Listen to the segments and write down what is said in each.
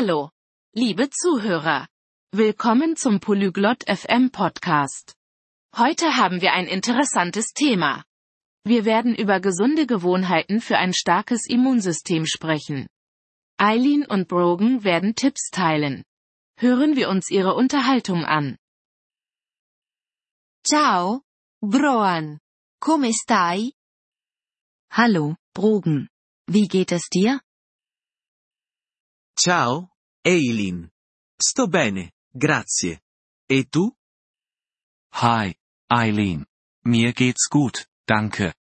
Hallo, liebe Zuhörer. Willkommen zum Polyglot FM Podcast. Heute haben wir ein interessantes Thema. Wir werden über gesunde Gewohnheiten für ein starkes Immunsystem sprechen. Eileen und Brogan werden Tipps teilen. Hören wir uns ihre Unterhaltung an. Ciao, Broan. Come stai? Hallo, Brogan. Wie geht es dir? Ciao, Eileen. Sto bene, grazie. E tu? Hi, Eileen. Mir geht's gut, danke.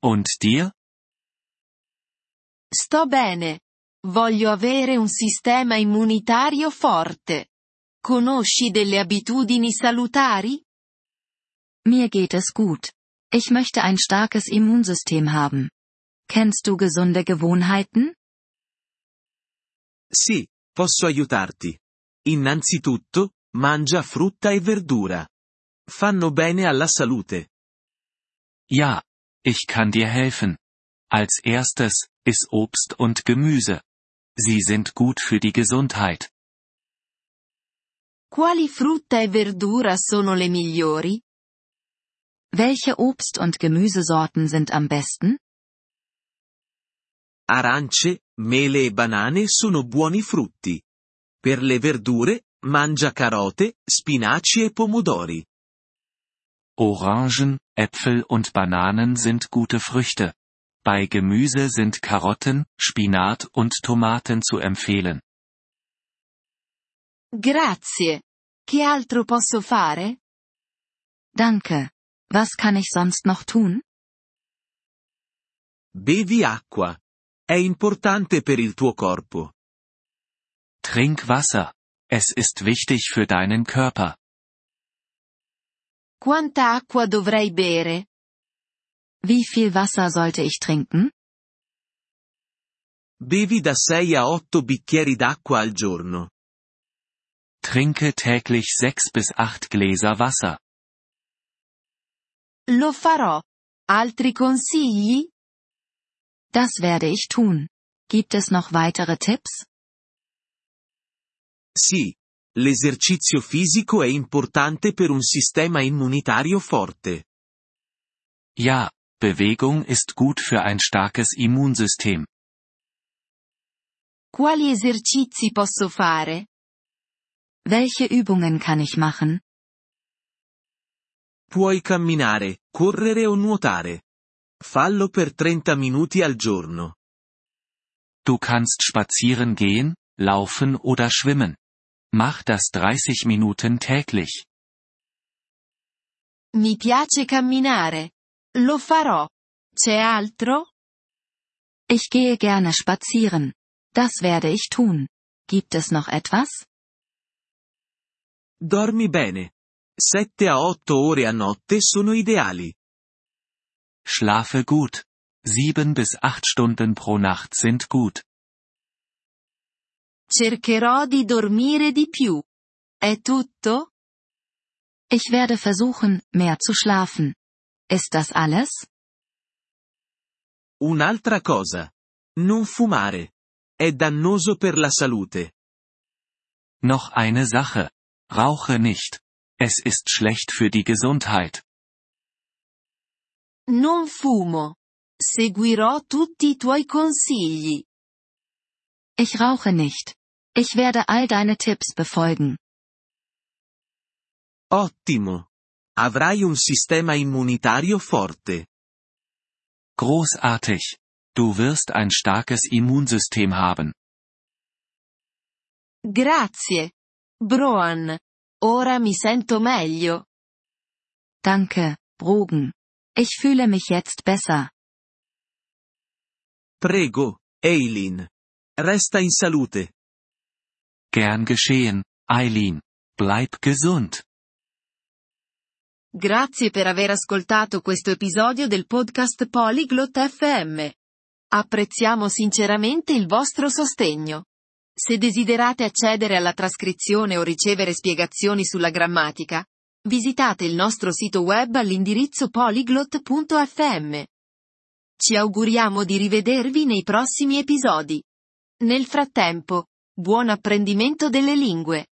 Und dir? Sto bene. Voglio avere un sistema immunitario forte. Conosci delle abitudini salutari? Mir geht es gut. Ich möchte ein starkes Immunsystem haben. Kennst du gesunde Gewohnheiten? Sì, posso aiutarti. Innanzitutto, mangia frutta e verdura. Fanno bene alla salute. Ja, ich kann dir helfen. Als erstes, iss Obst und Gemüse. Sie sind gut für die Gesundheit. Quali frutta e verdura sono le migliori? Welche Obst- und Gemüsesorten sind am besten? Arance, mele e banane sono buoni frutti. Per le verdure, mangia carote, spinaci e pomodori. Orangen, Äpfel und Bananen sind gute Früchte. Bei Gemüse sind Karotten, Spinat und Tomaten zu empfehlen. Grazie. Che altro posso fare? Danke. Was kann ich sonst noch tun? Bevi acqua. È importante per il tuo corpo. Trink Wasser. Es ist wichtig für deinen Körper. Quanta acqua dovrei bere? Wie viel Wasser sollte ich trinken? Bevi da 6 a 8 bicchieri d'acqua al giorno. Trinke täglich sechs bis acht Gläser Wasser. Lo farò. Altri consigli? Das werde ich tun. Gibt es noch weitere Tipps? Sì. L'esercizio fisico è importante per un sistema immunitario forte. Ja, Bewegung ist gut für ein starkes Immunsystem. Quali esercizi posso fare? Welche Übungen kann ich machen? Puoi camminare, correre o nuotare. Fallo per 30 minuti al giorno. Du kannst spazieren gehen, laufen oder schwimmen. Mach das 30 Minuten täglich. Mi piace camminare. Lo farò. C'è altro? Ich gehe gerne spazieren. Das werde ich tun. Gibt es noch etwas? Dormi bene. 7 a 8 ore a notte sono ideali. Schlafe gut. Sieben bis acht Stunden pro Nacht sind gut. Cercherò di dormire di più. È tutto? Ich werde versuchen, mehr zu schlafen. Ist das alles? Un'altra cosa. Non fumare. È dannoso per la salute. Noch eine Sache. Rauche nicht. Es ist schlecht für die Gesundheit. Non fumo. Seguirò tutti i tuoi consigli. Ich rauche nicht. Ich werde all deine Tipps befolgen. Ottimo. Avrai un sistema immunitario forte. Großartig. Du wirst ein starkes Immunsystem haben. Grazie. Broan. Ora mi sento meglio. Danke, Brogan. Ich fühle mich jetzt besser. Prego, Eileen. Resta in salute. Gern geschehen, Eileen. Bleib gesund. Grazie per aver ascoltato questo episodio del podcast Polyglot FM. Apprezziamo sinceramente il vostro sostegno. Se desiderate accedere alla trascrizione o ricevere spiegazioni sulla grammatica, visitate il nostro sito web all'indirizzo polyglot.fm. Ci auguriamo di rivedervi nei prossimi episodi. Nel frattempo, Buon apprendimento delle lingue!